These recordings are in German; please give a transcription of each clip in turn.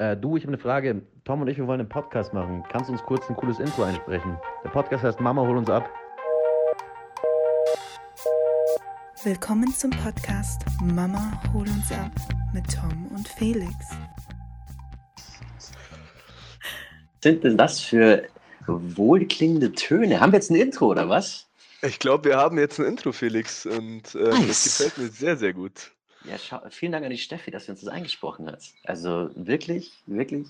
Äh, du, ich habe eine Frage. Tom und ich, wir wollen einen Podcast machen. Kannst du uns kurz ein cooles Intro einsprechen? Der Podcast heißt Mama, hol uns ab. Willkommen zum Podcast Mama, hol uns ab mit Tom und Felix. Sind denn das für wohlklingende Töne? Haben wir jetzt ein Intro oder was? Ich glaube, wir haben jetzt ein Intro, Felix, und äh, Nice. das gefällt mir sehr, sehr gut. Ja, schau, vielen Dank an die Steffi, dass sie uns das eingesprochen hat. Also wirklich, wirklich.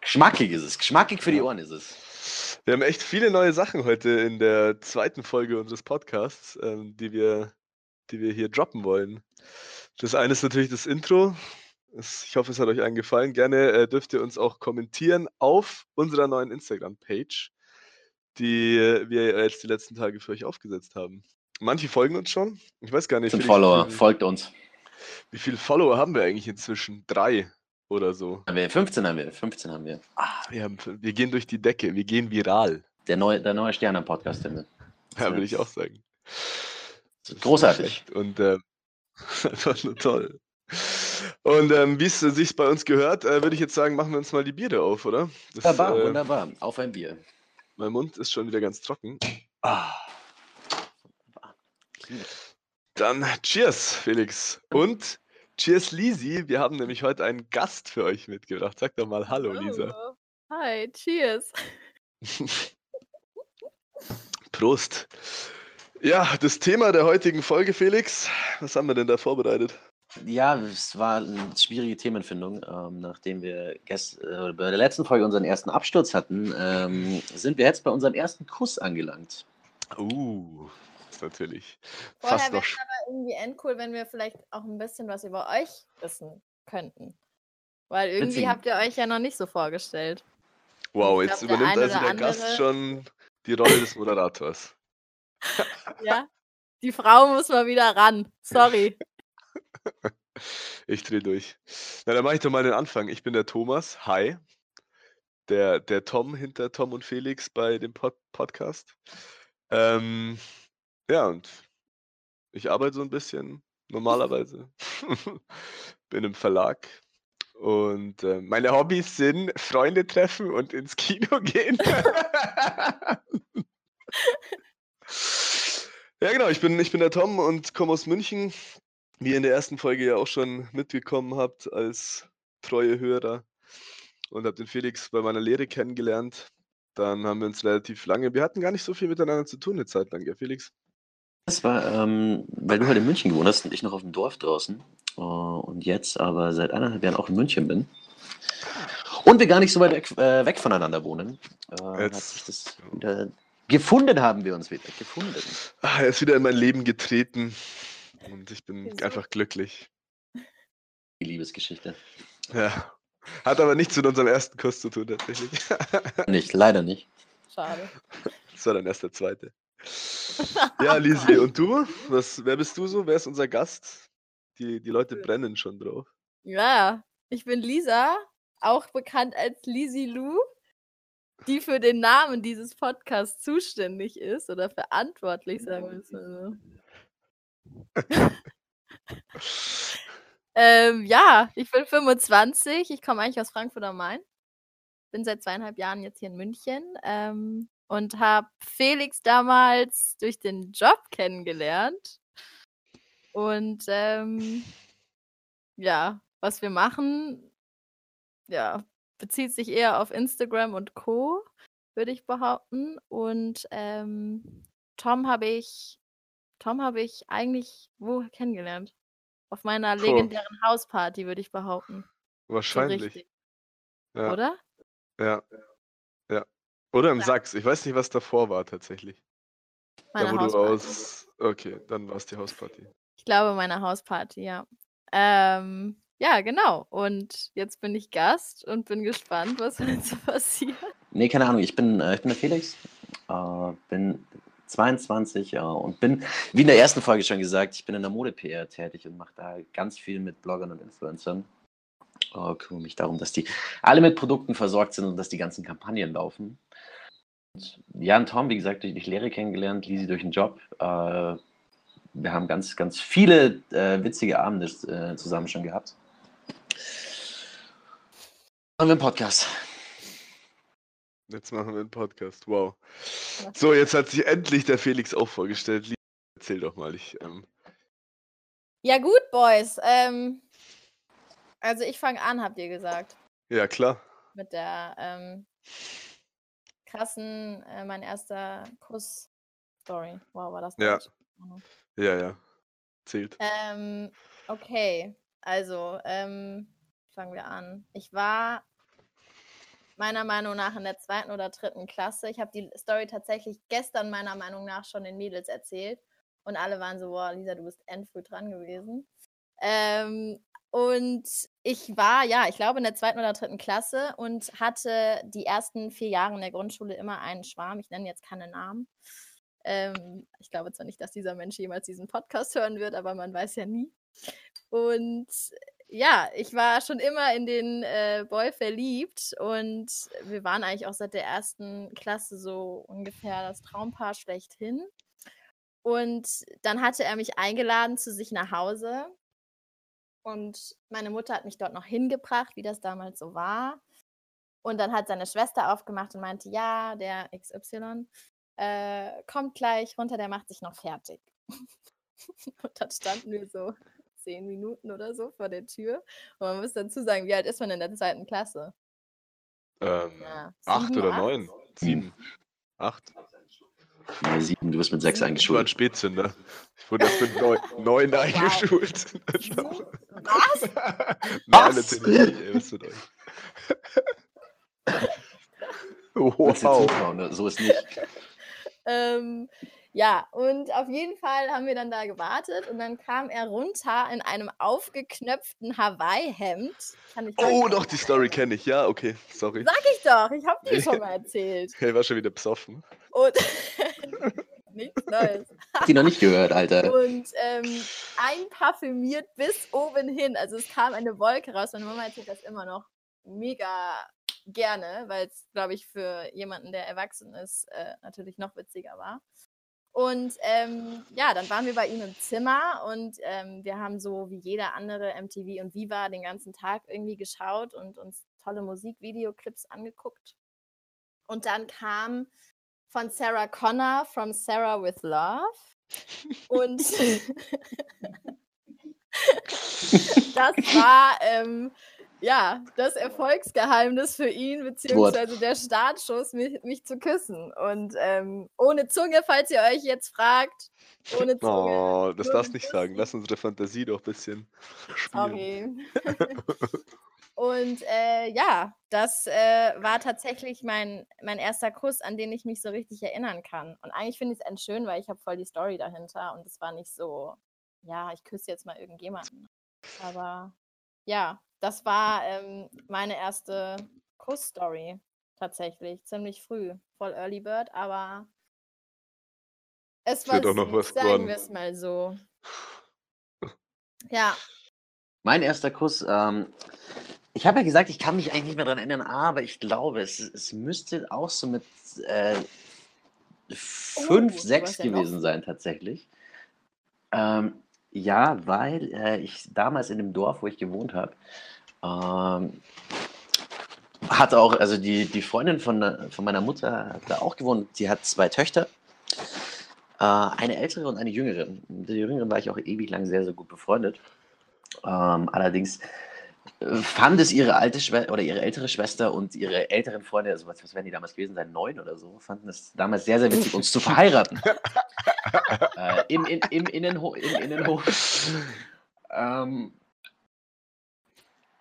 Geschmackig ist es. Geschmackig für die Ohren ist es. Wir haben echt viele neue Sachen heute in der zweiten Folge unseres Podcasts, ähm, die, wir, die wir hier droppen wollen. Das eine ist natürlich das Intro. Ich hoffe, es hat euch allen gefallen. Gerne äh, dürft ihr uns auch kommentieren auf unserer neuen Instagram-Page, die äh, wir jetzt die letzten Tage für euch aufgesetzt haben. Manche folgen uns schon. Ich weiß gar nicht, Sind Follower, wie, viel, folgt uns. wie viele Follower haben wir eigentlich inzwischen? Drei oder so. Haben wir 15 haben wir, 15 haben wir. Ah, wir, haben, wir gehen durch die Decke, wir gehen viral. Der neue, der neue Stern am Podcast, Himmel. Ja, würde ich auch sagen. Großartig. Und ähm, einfach nur toll. Und ähm, wie es sich bei uns gehört, äh, würde ich jetzt sagen, machen wir uns mal die Biere auf, oder? Das, Wunderbar, äh, wunderbar. Auf ein Bier. Mein Mund ist schon wieder ganz trocken. Ah. Dann Cheers, Felix. Und Cheers, Lisi. Wir haben nämlich heute einen Gast für euch mitgebracht. Sag doch mal Hallo, Lisa. Oh. Hi, cheers. Prost. Ja, das Thema der heutigen Folge, Felix. Was haben wir denn da vorbereitet? Ja, es war eine schwierige Themenfindung. Ähm, nachdem wir gest äh, bei der letzten Folge unseren ersten Absturz hatten, ähm, sind wir jetzt bei unserem ersten Kuss angelangt. Uh, ist natürlich Vorher fast wäre noch. es aber irgendwie endcool, wenn wir vielleicht auch ein bisschen was über euch wissen könnten. Weil irgendwie Witzig. habt ihr euch ja noch nicht so vorgestellt. Wow, jetzt glaub, der übernimmt eine also der Gast andere- schon die Rolle des Moderators. Ja? Die Frau muss mal wieder ran. Sorry. Ich drehe durch. Na, dann mache ich doch mal den Anfang. Ich bin der Thomas. Hi. Der, der Tom hinter Tom und Felix bei dem Pod Podcast. Ähm, ja, und ich arbeite so ein bisschen normalerweise. bin im Verlag. Und äh, meine Hobbys sind Freunde treffen und ins Kino gehen. ja, genau, ich bin, ich bin der Tom und komme aus München. Wie ihr in der ersten Folge ja auch schon mitbekommen habt als treue Hörer. Und habe den Felix bei meiner Lehre kennengelernt. Dann haben wir uns relativ lange, wir hatten gar nicht so viel miteinander zu tun eine Zeit lang, ja, Felix? Das war, ähm, weil du halt in München gewohnt hast und ich noch auf dem Dorf draußen. Äh, und jetzt aber seit eineinhalb Jahren auch in München bin. Und wir gar nicht so weit weg, äh, weg voneinander wohnen. Äh, hat sich das wieder gefunden haben wir uns wieder. Gefunden. Ah, er ist wieder in mein Leben getreten. Und ich bin einfach glücklich. Die Liebesgeschichte. Ja. Hat aber nichts mit unserem ersten Kuss zu tun, tatsächlich. Nicht, leider nicht. Schade. Das war dann erst der zweite. Ja, Lisi, und du? Was, wer bist du so? Wer ist unser Gast? Die, die Leute brennen schon drauf. Ja, ich bin Lisa, auch bekannt als Lisi Lou, die für den Namen dieses Podcasts zuständig ist oder verantwortlich, sagen wir es mal so. Ähm, ja, ich bin 25, ich komme eigentlich aus Frankfurt am Main. Bin seit zweieinhalb Jahren jetzt hier in München ähm, und habe Felix damals durch den Job kennengelernt. Und ähm, ja, was wir machen, ja, bezieht sich eher auf Instagram und Co., würde ich behaupten. Und ähm, Tom habe ich, Tom habe ich eigentlich wo kennengelernt? Auf meiner Puh. legendären Hausparty, würde ich behaupten. Wahrscheinlich. Ja, oder? ja. Oder im Ja. Sachs. Ich weiß nicht, was davor war tatsächlich. Meine da, wo du Hausparty. aus. Okay, dann war es die Hausparty. Ich glaube, meine Hausparty, ja. Ähm, ja, genau. Und jetzt bin ich Gast und bin gespannt, was jetzt so passiert. Nee, keine Ahnung. Ich bin, äh, ich bin der Felix, äh, bin 22 äh, und bin, wie in der ersten Folge schon gesagt, ich bin in der Mode-PR tätig und mache da ganz viel mit Bloggern und Influencern. Äh, kümmere mich darum, dass die alle mit Produkten versorgt sind und dass die ganzen Kampagnen laufen. Und Jan Tom, wie gesagt, durch die Lehre kennengelernt, Lisi durch den Job. Äh, wir haben ganz, ganz viele äh, witzige Abende äh, zusammen schon gehabt. Machen wir einen Podcast. Jetzt machen wir einen Podcast. Wow. So, jetzt hat sich endlich der Felix auch vorgestellt. Lieb- Erzähl doch mal. Ich, ähm, Ja, gut, Boys. Ähm, also ich fange an, habt ihr gesagt. ja, klar. Mit der ähm, krassen, äh, mein erster Kuss-Story. Wow, war das Ja. Mhm. Ja, ja. Zählt. Ähm, okay, also ähm, fangen wir an. Ich war meiner Meinung nach in der zweiten oder dritten Klasse. Ich habe die Story tatsächlich gestern meiner Meinung nach schon den Mädels erzählt und alle waren so, boah, Lisa, du bist endfrüh dran gewesen. Ähm, und ich war, ja, ich glaube in der zweiten oder dritten Klasse und hatte die ersten vier Jahre in der Grundschule immer einen Schwarm. Ich nenne jetzt keine Namen. Ähm, ich glaube zwar nicht, dass dieser Mensch jemals diesen Podcast hören wird, aber man weiß ja nie. Und ja, ich war schon immer in den äh, Boy verliebt und wir waren eigentlich auch seit der ersten Klasse so ungefähr das Traumpaar schlechthin. Und dann hatte er mich eingeladen zu sich nach Hause. Und meine Mutter hat mich dort noch hingebracht, wie das damals so war. Und dann hat seine Schwester aufgemacht und meinte, ja, der XY äh, kommt gleich runter, der macht sich noch fertig. und dann standen wir so zehn Minuten oder so vor der Tür. Und man muss dazu sagen, wie alt ist man in der zweiten Klasse? Ähm, Ja, acht oder acht? neun? Sieben. Acht? Nee, sieben, du bist mit sechs Ich war ein eingeschult. Spätzünder. Ich wurde erst mit neun, neun eingeschult. Was? Nein, Was? natürlich nicht. Ey, was mit euch? Wow. zutrauen, ne? So ist nicht. Ähm, ja, und auf jeden Fall haben wir dann da gewartet und dann kam er runter in einem aufgeknöpften Hawaii-Hemd. Oh, doch, die Story kenne ich. Ja, okay. Sorry. Sag ich doch, ich hab die schon mal erzählt. Er war schon wieder besoffen. Und nichts Neues. Hab die noch nicht gehört, Alter. Und ähm, einparfümiert bis oben hin. Also es kam eine Wolke raus. Meine Mama erzählt das immer noch mega gerne, weil es, glaube ich, für jemanden, der erwachsen ist, äh, natürlich noch witziger war. Und ähm, ja, dann waren wir bei ihm im Zimmer und ähm, wir haben so wie jeder andere MTV und Viva den ganzen Tag irgendwie geschaut und uns tolle Musikvideoclips angeguckt. Und dann kam von Sarah Connor From Sarah with Love. Und das war ähm, ja das Erfolgsgeheimnis für ihn, beziehungsweise der Startschuss, mich, mich zu küssen. Und ähm, ohne Zunge, falls ihr euch jetzt fragt, ohne Zunge. Oh, das darfst ein nicht sagen. Lass unsere Fantasie doch ein bisschen spielen. Sorry. Und äh, ja, das äh, war tatsächlich mein, mein erster Kuss, an den ich mich so richtig erinnern kann. Und eigentlich finde ich es echt schön, weil ich habe voll die Story dahinter und es war nicht so, ja, ich küsse jetzt mal irgendjemanden. Aber ja, das war ähm, meine erste Kuss-Story tatsächlich, ziemlich früh. Voll Early Bird, aber es war wird auch noch was sagen wir es mal so. Ja, Mein erster Kuss, ähm, ich habe ja gesagt, ich kann mich eigentlich nicht mehr daran erinnern, aber ich glaube, es, es müsste auch so mit äh, fünf, Oh, du sechs warst ja gewesen sein tatsächlich. Ähm, ja, weil äh, ich damals in dem Dorf, wo ich gewohnt habe, ähm, hatte auch, also die, die Freundin von, von meiner Mutter hat da auch gewohnt. Sie hat zwei Töchter, äh, eine ältere und eine jüngere. Mit der jüngeren war ich auch ewig lang sehr, sehr gut befreundet. Ähm, allerdings äh, fand es ihre alte Schwester oder ihre ältere Schwester und ihre älteren Freunde, also was, was werden die damals gewesen sein, neun oder so, fanden es damals sehr, sehr witzig, uns zu verheiraten. äh, im, im, im, Innenho Im Innenhof. Ähm,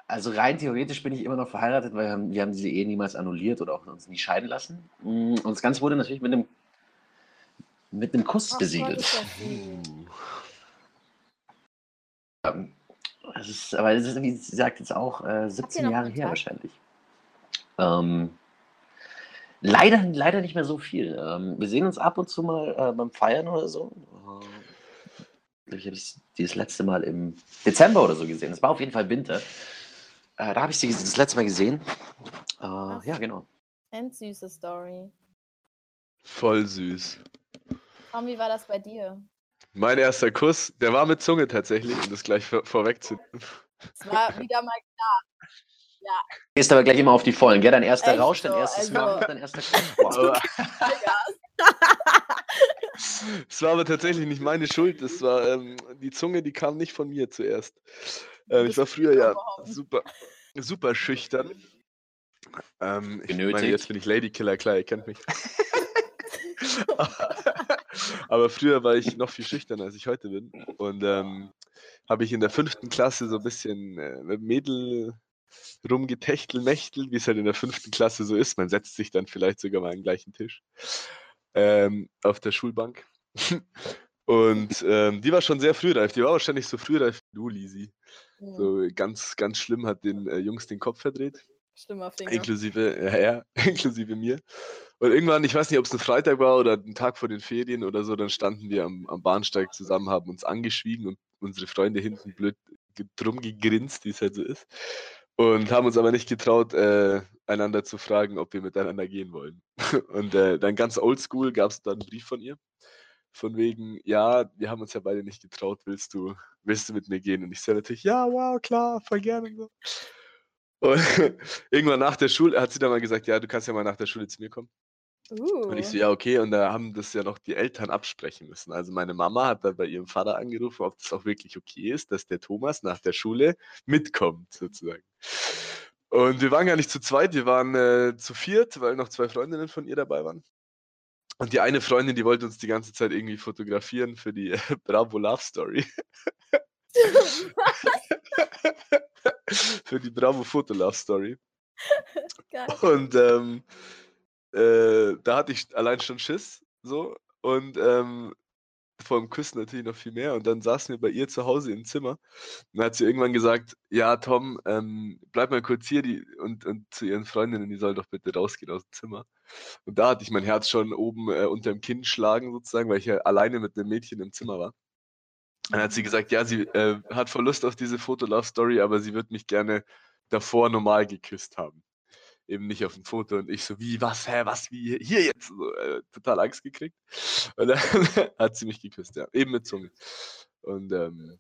also rein theoretisch bin ich immer noch verheiratet, weil wir haben, wir haben diese Ehe niemals annulliert oder auch uns nie scheiden lassen. Mm, Und das Ganze wurde natürlich mit einem, mit einem Kuss Ach besiegelt. Ähm, Das ist, aber das ist, wie sie sagt, jetzt auch äh, 17 noch Jahre her wahrscheinlich. Ähm, leider, leider nicht mehr so viel. Ähm, wir sehen uns ab und zu mal äh, beim Feiern oder so. Äh, ich habe ich die das letzte Mal im Dezember oder so gesehen. Es war auf jeden Fall Winter. Äh, da habe ich sie das letzte Mal gesehen. Äh, ja, genau. Eine süße Story. Voll süß. Tom, wie war das bei dir? Mein erster Kuss, der war mit Zunge tatsächlich, um das gleich vor vorwegzunehmen. Es war wieder mal Ja. Gehst aber gleich immer auf die Vollen, gell? Dein erster Echt Rausch, dein so, erstes also- Mal, dein erster. Aber es war aber tatsächlich nicht meine Schuld. Es war ähm, die Zunge, die kam nicht von mir zuerst. Ähm, ich war früher ja super, super schüchtern. Ähm, ich meine, Genötigt. jetzt bin ich Ladykiller, klar, ihr kennt mich. aber früher war ich noch viel schüchterner, als ich heute bin. Und ähm, habe ich in der fünften Klasse so ein bisschen äh, mit Mädel rumgetächtelt, mächtelt, wie es halt in der fünften Klasse so ist. Man setzt sich dann vielleicht sogar mal an den gleichen Tisch ähm, auf der Schulbank. Und ähm, die war schon sehr frühreif. Die war wahrscheinlich so frühreif wie du, Lisi. Hm, So ganz, ganz schlimm hat den äh, Jungs den Kopf verdreht. Schlimmer Finger. Inklusive, ja, ja, inklusive mir. Und irgendwann, ich weiß nicht, ob es ein Freitag war oder ein Tag vor den Ferien oder so, dann standen wir am, am Bahnsteig zusammen, haben uns angeschwiegen und unsere Freunde hinten blöd drum gegrinst, wie es halt so ist. Und haben uns aber nicht getraut, äh, einander zu fragen, ob wir miteinander gehen wollen. Und äh, dann ganz oldschool gab es dann einen Brief von ihr. Von wegen, ja, wir haben uns ja beide nicht getraut, willst du, willst du mit mir gehen? Und ich sage natürlich, ja, wow, klar, voll gerne. und. Und irgendwann nach der Schule hat sie dann mal gesagt, ja, du kannst ja mal nach der Schule zu mir kommen. Uh. Und ich so, ja, okay. Und da haben das ja noch die Eltern absprechen müssen. Also meine Mama hat dann bei ihrem Vater angerufen, ob das auch wirklich okay ist, dass der Thomas nach der Schule mitkommt, sozusagen. Und wir waren gar nicht zu zweit, wir waren äh, zu viert, weil noch zwei Freundinnen von ihr dabei waren. Und die eine Freundin, die wollte uns die ganze Zeit irgendwie fotografieren für die äh, Bravo Love Story. für die Bravo Foto Love Story. Geil. Und ähm, äh, da hatte ich allein schon Schiss, so. Und ähm, vor dem Küssen natürlich noch viel mehr. Und dann saßen wir bei ihr zu Hause im Zimmer. Und dann hat sie irgendwann gesagt, ja, Tom, ähm, bleib mal kurz hier die, und, und zu ihren Freundinnen, die sollen doch bitte rausgehen aus dem Zimmer. Und da hatte ich mein Herz schon oben äh, unterm Kinn schlagen, sozusagen, weil ich ja alleine mit einem Mädchen im Zimmer war. Dann hat sie gesagt, ja, sie äh, hat voll Lust auf diese Foto-Love-Story, aber sie wird mich gerne davor normal geküsst haben. Eben nicht auf dem Foto. Und ich so, wie, was, hä, was, wie, hier jetzt? So, äh, total Angst gekriegt. Und dann hat sie mich geküsst, ja. Eben mit Zunge. Und ähm,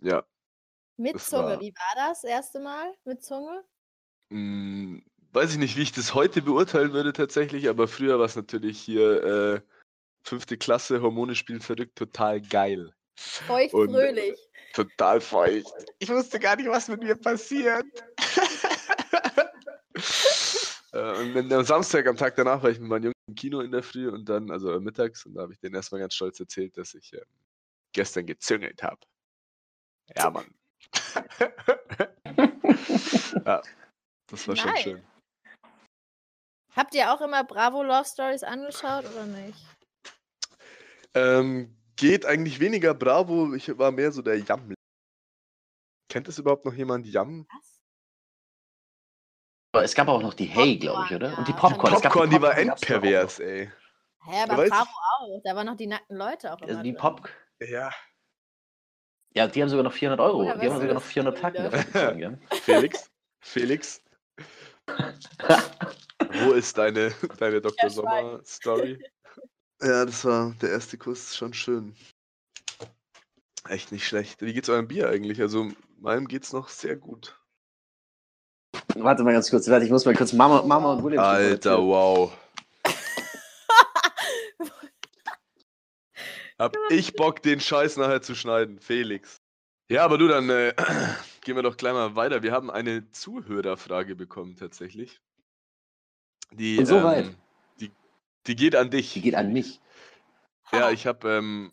ja, Mit Zunge, war- wie war das erste Mal mit Zunge? mh, weiß ich nicht, wie ich das heute beurteilen würde tatsächlich, aber früher war es natürlich hier äh, fünfte Klasse, Hormone spielen verrückt, total geil. Feucht Und- fröhlich. Total feucht. Ich wusste gar nicht, was mit mir passiert. Äh, und dann am Samstag, am Tag danach, war ich mit meinen Jungs im Kino in der Früh und dann, also äh, mittags, und da habe ich denen erstmal ganz stolz erzählt, dass ich ähm, gestern gezüngelt habe. Ja, Mann. ja, das war schon Nice. schön. Habt ihr auch immer Bravo Love Stories angeschaut oder nicht? Ähm, geht eigentlich weniger Bravo, ich war mehr so der Jam. Kennt es überhaupt noch jemand Jam? Was? Aber Es gab auch noch die Hey, glaube ich, oder? Und die ja, Popcorn. es gab Popcorn, die war Popcorn, gab's doch auch endpervers, ey. Hä, aber Bravo auch. Da waren noch die nackten Leute auch immer Also die. Pop. Ja. Ja, die haben sogar noch 400 Euro. Woher die haben sogar noch das 400 schon Tacken gell? Felix? Felix? Wo ist deine, deine Dr. Ja. Sommer-Story? Ja, das war der erste Kuss, schon schön. Echt nicht schlecht. Wie geht's eurem Bier eigentlich? Also, meinem geht's noch sehr gut. Warte mal ganz kurz, warte, ich muss mal kurz Mama, Mama und William. Alter, wow. Hab ich Bock, den Scheiß nachher zu schneiden, Felix. Ja, aber du, dann äh, gehen wir doch gleich mal weiter. Wir haben eine Zuhörerfrage bekommen, tatsächlich. Die, Und so weit. ähm, die, die geht an dich. Die geht an mich. Ja, ich habe ähm,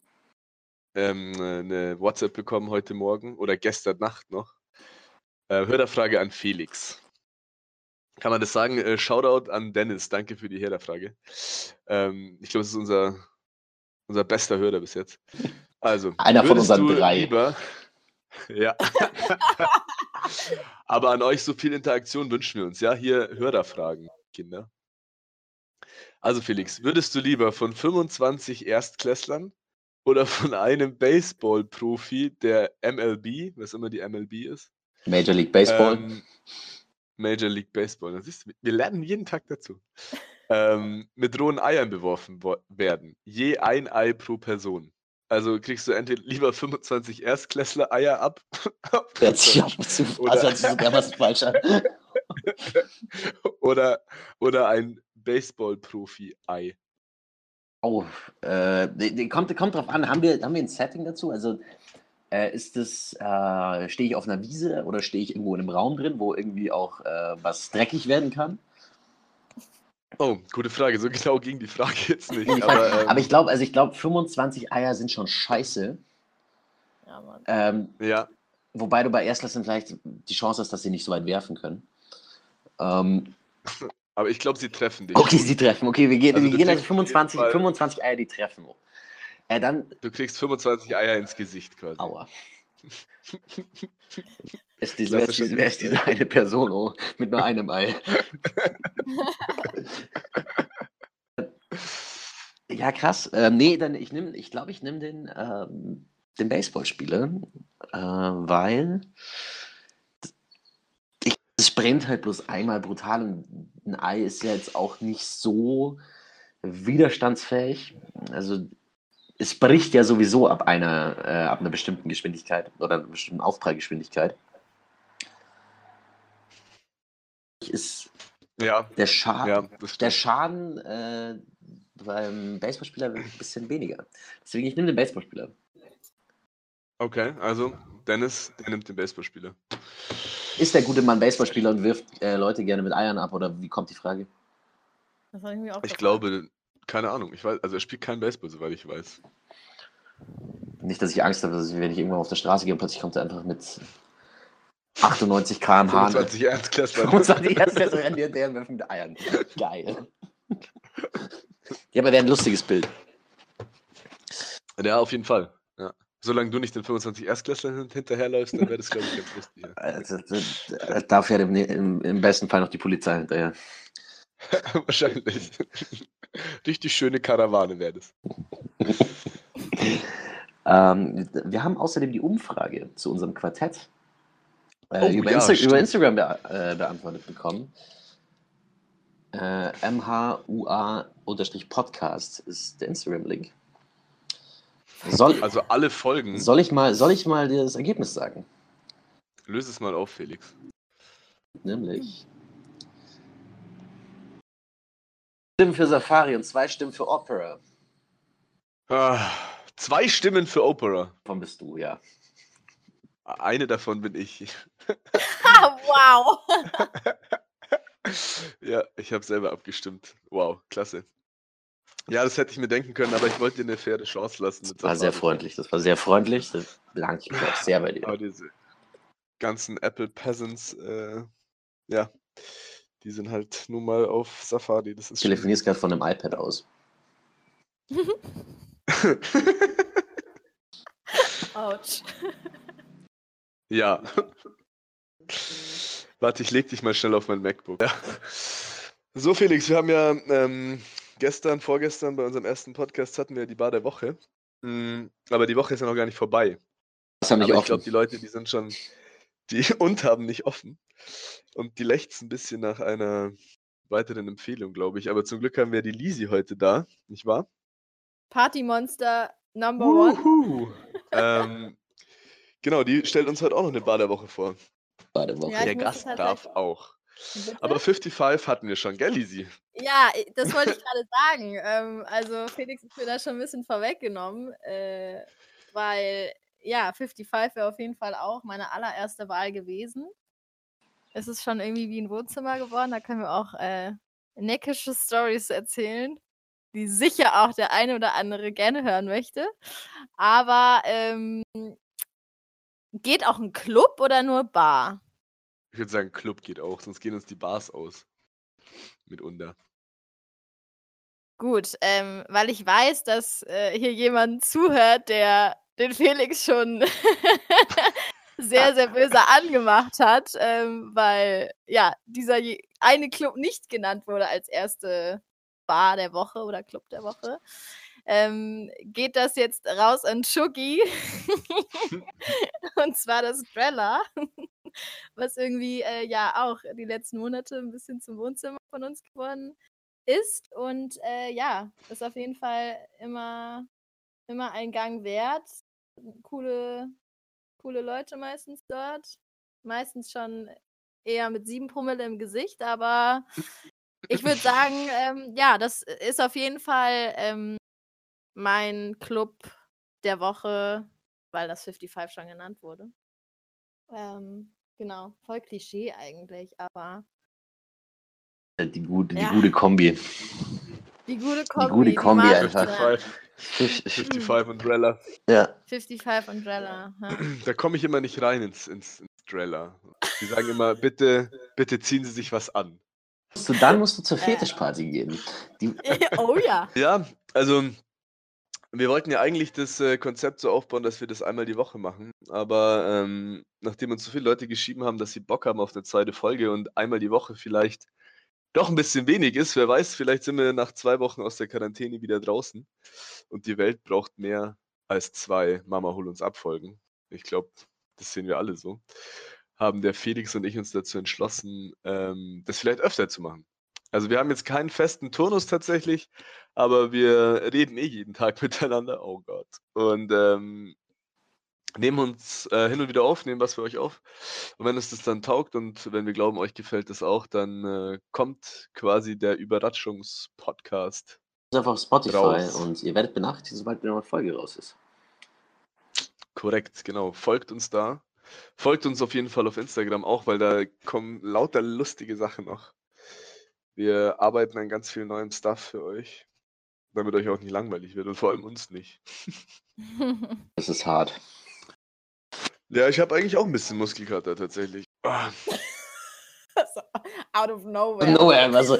ähm, eine WhatsApp bekommen heute Morgen oder gestern Nacht noch. Äh, Hörerfrage an Felix. Kann man das sagen? Äh, Shoutout an Dennis. Danke für die Hörerfrage. Ähm, ich glaube, es ist unser, unser bester Hörer bis jetzt. Also, Einer von unseren du drei. Lieber, ja. Aber an euch so viel Interaktion wünschen wir uns. Ja, hier Hörerfragen, Kinder. Also Felix, würdest du lieber von 25 Erstklässlern oder von einem Baseball-Profi der MLB, was immer die MLB ist, Major League Baseball. ähm, Major League Baseball, das ist, wir lernen jeden Tag dazu, ähm, mit rohen Eiern beworfen wo- werden, je ein Ei pro Person. Also kriegst du entweder lieber 25 Erstklässler-Eier ab. Hört sich ab und zu, Oder- also hört sich sogar was falsch an. oder, oder ein Baseball-Profi-Ei. Oh, äh, kommt, kommt drauf an, haben wir, haben wir ein Setting dazu? Also äh, ist das, äh, stehe ich auf einer Wiese oder stehe ich irgendwo in einem Raum drin, wo irgendwie auch äh, was dreckig werden kann? Oh, gute Frage. So genau ging die Frage jetzt nicht. Ich Aber, ähm, Aber ich glaube, also ich glaube, 25 Eier sind schon scheiße. Ja, Mann. Ähm, ja, wobei du bei Erstklässlern vielleicht die Chance hast, dass sie nicht so weit werfen können. Ähm, aber ich glaube, sie treffen dich. okay, sie treffen. Okay, wir gehen, Also wir gehen also kriegst auf jeden 25, Fall- 25 Eier, die treffen. Äh, dann, Du kriegst 25 Eier ins Gesicht quasi. aua. Ist die, wer, ist Klassischer die, wer ist diese eine Person oh, mit nur einem Ei? Ja, krass. Ähm, nee, dann ich nehme, ich glaube, ich nehme den, ähm, den Baseballspieler, äh, weil es brennt halt bloß einmal brutal und ein Ei ist ja jetzt auch nicht so widerstandsfähig. Also es bricht ja sowieso ab einer, äh, ab einer bestimmten Geschwindigkeit oder einer bestimmten Aufprallgeschwindigkeit. Ist Ja, der Schaden, ja, der. Schaden äh, beim Baseballspieler wird ein bisschen weniger. Deswegen, ich nehme den Baseballspieler. Okay, also Dennis, der nimmt den Baseballspieler. Ist der gute Mann Baseballspieler und wirft äh, Leute gerne mit Eiern ab oder wie kommt die Frage? Das war irgendwie auch Ich gefragt. glaube, keine Ahnung. Ich weiß, also er spielt kein Baseball, soweit ich weiß. Nicht, dass ich Angst habe, dass ich, wenn ich irgendwann auf der Straße gehe und plötzlich kommt er einfach mit 98 km/h. 25 Erstklässler. 25 Erstklasse rennen und werfen mit Eiern. Geil. Ja, aber wäre ein lustiges Bild. Ja, auf jeden Fall. Ja. Solange du nicht den 25 Erstklässlern hin- hinterherläufst, dann wäre das, glaube ich, ganz lustig. Ja. Also, äh, da fährt im, im, im besten Fall noch die Polizei hinterher. Wahrscheinlich. Richtig schöne Karawane wäre das. Ähm, wir haben außerdem die Umfrage zu unserem Quartett äh, Oh, über, ja, Insta stimmt. über Instagram be äh, beantwortet bekommen. Äh, MHUA-Podcast ist der Instagram-Link. Also alle Folgen. soll, ich mal, soll ich mal dir das Ergebnis sagen? Löse es mal auf, Felix. Nämlich. Stimmen für Safari und zwei Stimmen für Opera. Ah, zwei Stimmen für Opera. Davon bist du, ja. Eine davon bin ich. Wow. Ja, ich habe selber abgestimmt. Wow, klasse. Ja, das hätte ich mir denken können, aber ich wollte dir eine faire Chance lassen. Das war sehr freundlich. Das war sehr freundlich. Das bedanke ich mich auch sehr bei dir. Aber diese ganzen Apple Peasants, äh, ja, die sind halt nun mal auf Safari. Das ist Du telefonierst gerade von einem iPad aus. Autsch. ja. Warte, ich leg dich mal schnell auf mein MacBook. Ja. So, Felix, wir haben ja ähm, gestern, vorgestern bei unserem ersten Podcast hatten wir die Bar der Woche. Mm, aber die Woche ist ja noch gar nicht vorbei. Das haben Aber nicht ich offen. glaube, die Leute, die sind schon, die und haben nicht offen. Und die lechzen ein bisschen nach einer weiteren Empfehlung, glaube ich. Aber zum Glück haben wir die Lisi heute da, nicht wahr? Partymonster Number One. Uhu. ähm, genau, die stellt uns heute auch noch eine Bar der Woche vor. Bei der Woche. Ja, Der Gast tatsächlich- darf auch. Bitte? Aber 55 hatten wir schon, gell, Lisi? Ja, das wollte ich gerade sagen. Ähm, also Felix ist mir da schon ein bisschen vorweggenommen, äh, weil ja, 55 wäre auf jeden Fall auch meine allererste Wahl gewesen. Es ist schon irgendwie wie ein Wohnzimmer geworden. Da können wir auch äh, neckische Stories erzählen, die sicher auch der eine oder andere gerne hören möchte. Aber ähm, geht auch ein Club oder nur Bar? Ich würde sagen, Club geht auch, sonst gehen uns die Bars aus. Mitunter. Gut, ähm, weil ich weiß, dass äh, hier jemand zuhört, der den Felix schon sehr, sehr böse angemacht hat, ähm, weil ja, dieser eine Club nicht genannt wurde als erste Bar der Woche oder Club der Woche. Ähm, geht das jetzt raus an Chucky? Und zwar das Drella, was irgendwie äh, ja auch die letzten Monate ein bisschen zum Wohnzimmer von uns geworden ist und äh, ja, ist auf jeden Fall immer, immer ein Gang wert. Coole, coole Leute meistens dort. Meistens schon eher mit sieben Promille im Gesicht, aber ich würde sagen, ähm, ja, das ist auf jeden Fall ähm, mein Club der Woche, weil das 55 schon genannt wurde. Ähm, genau, voll Klischee eigentlich, aber. Die gute, die Ja. gute Kombi. Die gute Die Kombi. gute Kombi ich einfach. Sehr. 55, 55 Umbrella. Ja. 55 Umbrella. Ja. Da komme ich immer nicht rein ins, ins, ins Drella. Die sagen immer, bitte, bitte ziehen Sie sich was an. So, dann musst du zur Äh. Fetischparty gehen. Die, oh ja. Ja, also wir wollten ja eigentlich das äh, Konzept so aufbauen, dass wir das einmal die Woche machen. Aber ähm, nachdem uns so viele Leute geschrieben haben, dass sie Bock haben auf eine zweite Folge und einmal die Woche vielleicht doch ein bisschen wenig ist, wer weiß, vielleicht sind wir nach zwei Wochen aus der Quarantäne wieder draußen und die Welt braucht mehr als zwei Mama hol uns abfolgen. Ich glaube, das sehen wir alle so. Haben der Felix und ich uns dazu entschlossen, ähm, das vielleicht öfter zu machen. Also wir haben jetzt keinen festen Turnus tatsächlich, aber wir reden eh jeden Tag miteinander. Oh Gott. Und ähm, nehmen uns äh, hin und wieder auf, nehmen was für euch auf. Und wenn es das dann taugt und wenn wir glauben, euch gefällt das auch, dann äh, kommt quasi der Überraschungspodcast. ist einfach auf Spotify Raus. und ihr werdet benachrichtigt, sobald eine neue Folge raus ist. Korrekt, genau. Folgt uns da. Folgt uns auf jeden Fall auf Instagram auch, weil da kommen lauter lustige Sachen noch. Wir arbeiten an ganz viel neuem Stuff für euch, damit euch auch nicht langweilig wird und vor allem uns nicht. Das ist hart. Ja, ich habe eigentlich auch ein bisschen Muskelkater tatsächlich. Ah, Out of nowhere. Nowhere, einfach so.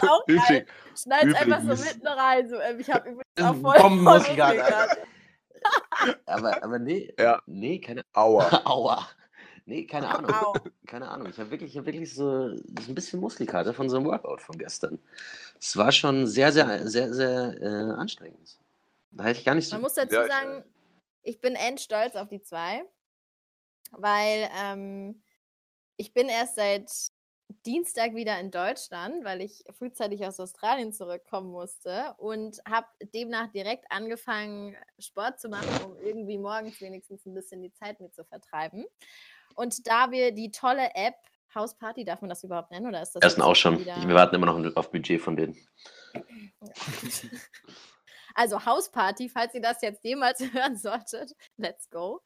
Auch geil. Schneid's einfach so mitten rein. So, ähm, ich habe übrigens auch voll Bombenmuskelkater. Muskelkater. aber, aber nee, Ja. nee, keine aua. Aua. Nee, keine Ahnung. Au. Keine Ahnung. Ich habe wirklich, ich hab wirklich so, so ein bisschen Muskelkater von so einem Workout von gestern. Es war schon sehr, sehr, sehr, sehr äh, anstrengend. Da hätte ich gar nicht so. Man muss dazu Ja, ich- sagen, ich bin endstolz auf die zwei, weil ähm, ich bin erst seit Dienstag wieder in Deutschland, weil ich frühzeitig aus Australien zurückkommen musste und habe demnach direkt angefangen, Sport zu machen, um irgendwie morgens wenigstens ein bisschen die Zeit mit zu vertreiben. Und da wir die tolle App Hausparty, darf man das überhaupt nennen oder ist das Ersten auch schon. wieder- Wir warten immer noch auf Budget von denen. Also Hausparty, falls ihr das jetzt jemals hören solltet, let's go.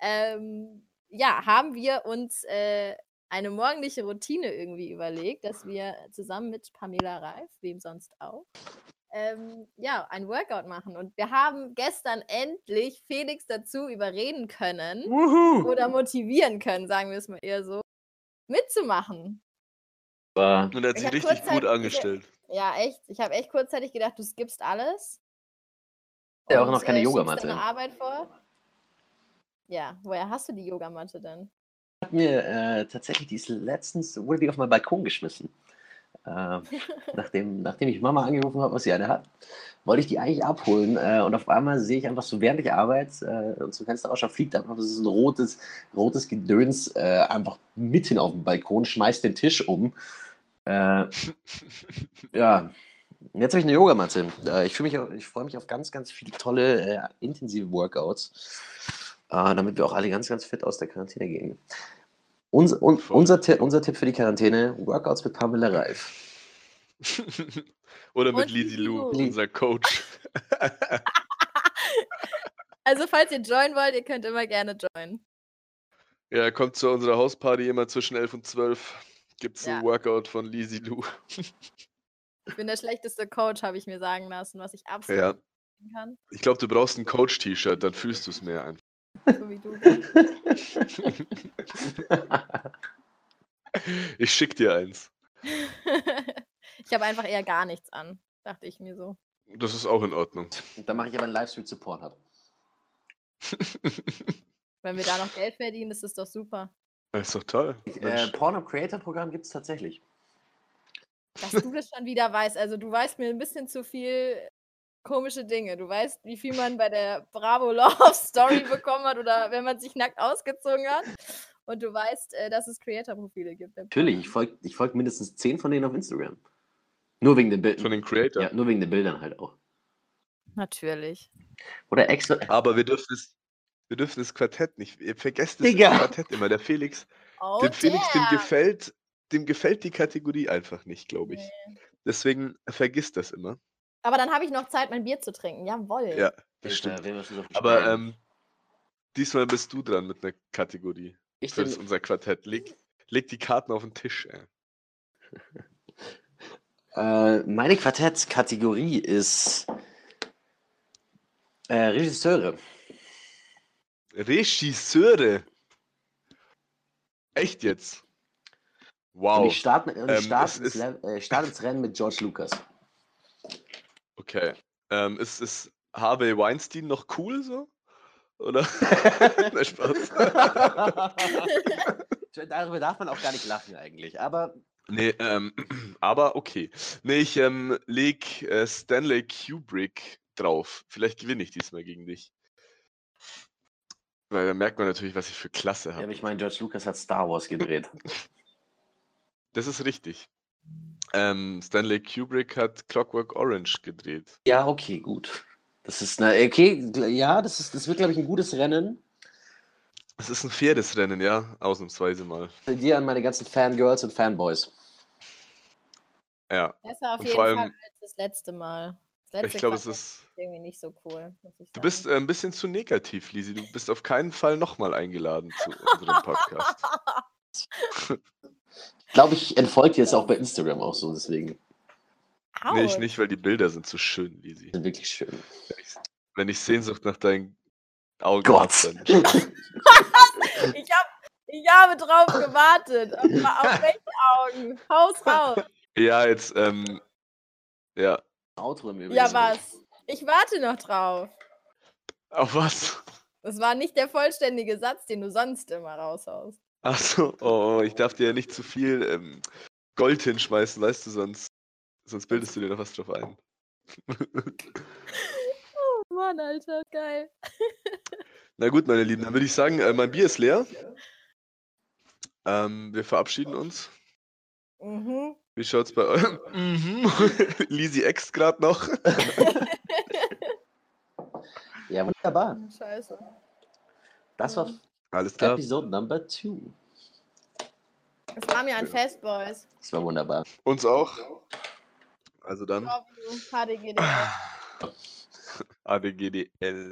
Ähm, ja, haben wir uns äh, eine morgendliche Routine irgendwie überlegt, dass wir zusammen mit Pamela Reif, wem sonst auch, ähm, ja, ein Workout machen. Und wir haben gestern endlich Felix dazu überreden können Wuhu! oder motivieren können, sagen wir es mal eher so, mitzumachen. Aber Und er hat Ich sich richtig gut angestellt. Ja, echt. Ich habe echt kurzzeitig gedacht, du skippst alles. Ja, auch noch keine äh, Yogamatte. deine Arbeit vor. Ja, woher hast du die Yogamatte denn? ich habe mir äh, tatsächlich, die ist letztens, wurde die auf meinen Balkon geschmissen. Äh, nachdem, nachdem ich Mama angerufen habe, was sie eine hat, wollte ich die eigentlich abholen. Äh, und auf einmal sehe ich einfach so, während ich arbeite äh, und zum Fenster ausschaue, fliegt einfach so ein rotes, rotes Gedöns äh, einfach mitten auf den Balkon, schmeißt den Tisch um. Äh, ja, jetzt habe ich eine Yogamatte. Äh, ich mich, ich freue mich auf ganz, ganz viele tolle, äh, intensive Workouts, äh, damit wir auch alle ganz, ganz fit aus der Quarantäne gehen. Uns, un, unser, unser Tipp für die Quarantäne: Workouts mit Pamela Reif. Oder mit Lisi Lou, unser Coach. Also, falls ihr joinen wollt, ihr könnt immer gerne joinen. Ja, kommt zu unserer Hausparty immer zwischen 11 und 12. Gibt's Ja. ein Workout von Lisi Lou. Ich bin der schlechteste Coach, habe ich mir sagen lassen, was ich absolut Ja. kann. Ich glaube, du brauchst ein Coach-T-Shirt, dann fühlst du es mehr einfach. So wie du. Ich schick dir eins. ich habe einfach eher gar nichts an, dachte ich mir so. Das ist auch in Ordnung. Dann mache ich aber einen Livestream zu Pornhub. Wenn wir da noch Geld verdienen, ist das doch super. Das ist doch toll. Äh. Pornhub Creator Programm gibt es tatsächlich. Dass du das schon wieder weißt. Also du weißt mir ein bisschen zu viel komische Dinge. Du weißt, wie viel man bei der Bravo Love Story bekommen hat oder wenn man sich nackt ausgezogen hat. Und du weißt, äh, dass es Creator-Profile gibt. Natürlich, ich folge ich folg mindestens zehn von denen auf Instagram. Nur wegen den Bildern. Von den Creator. Ja, nur wegen den Bildern halt auch. Natürlich. Oder extra. Aber wir dürfen es, wir dürfen das Quartett nicht. Ihr vergesst das. Quartett immer. Der Felix, Oh, dem Felix, dem damn. gefällt, dem gefällt die Kategorie einfach nicht, glaube ich. Nee. Deswegen vergisst das immer. Aber dann habe ich noch Zeit, mein Bier zu trinken. Jawohl. Ja, das stimmt. Aber ähm, diesmal bist du dran mit einer Kategorie. ich Für das bin, unser Quartett. Leg, leg die Karten auf den Tisch, ey. äh, meine Quartettkategorie ist äh, Regisseure. Regisseure. Echt jetzt? Und Wow. ich starte, und ich Ähm, starte, ins, äh, starte ins Rennen mit George Lucas. Okay. Ähm, ist, ist Harvey Weinstein noch cool so? Oder? Nein, Spaß. Darüber darf man auch gar nicht lachen eigentlich. Aber Nee, ähm, aber okay. Nee, ich ähm, leg äh, Stanley Kubrick drauf. Vielleicht gewinne ich diesmal gegen dich. Weil da merkt man natürlich, was ich für Klasse ja, aber habe. ich meine, George Lucas hat Star Wars gedreht. Das ist richtig. Ähm, Stanley Kubrick hat Clockwork Orange gedreht. Ja, okay, gut. Das ist eine, okay, ja, das ist, das wird, glaube ich, ein gutes Rennen. Es ist ein faires Rennen, ja, ausnahmsweise mal. Für dir an meine ganzen Fangirls und Fanboys. Ja, Besser auf Und jeden vor Fall allem- als das letzte Mal. Das letzte ich glaube, es ist. irgendwie nicht so cool. Du bist äh, ein bisschen zu negativ, Lisi. Du bist auf keinen Fall nochmal eingeladen zu unserem Podcast. Ich glaube, ich entfolge dir jetzt auch bei Instagram auch so, deswegen. Nee, ich nicht, weil die Bilder sind zu schön, Lisi. Sind wirklich schön. Wenn ich, wenn ich Sehnsucht nach deinen Augen Gott. hab, dann Ich, hab, ich habe drauf gewartet. Auf, auf welche Augen? Haus raus. Ja, jetzt, ähm, ja. Outro im Übrigen. Ja, was? Ich warte noch drauf. Auf was? Das war nicht der vollständige Satz, den du sonst immer raushaust. Achso, oh, ich darf dir ja nicht zu viel ähm, Gold hinschmeißen, weißt du, sonst, sonst bildest du dir noch was drauf ein. Oh Mann, Alter, geil. Na gut, meine Lieben, dann würde ich sagen, äh, mein Bier ist leer. Ähm, wir verabschieden uns. Mhm. Wie schaut's bei euch? Mhm. Lisi Ex gerade noch. Ja, wunderbar. Scheiße. Das war Alles klar. Episode Number 2. Es war mir ein Fest, Boys. Das war wunderbar. Uns auch. Also dann. HDGDL. ADGDL.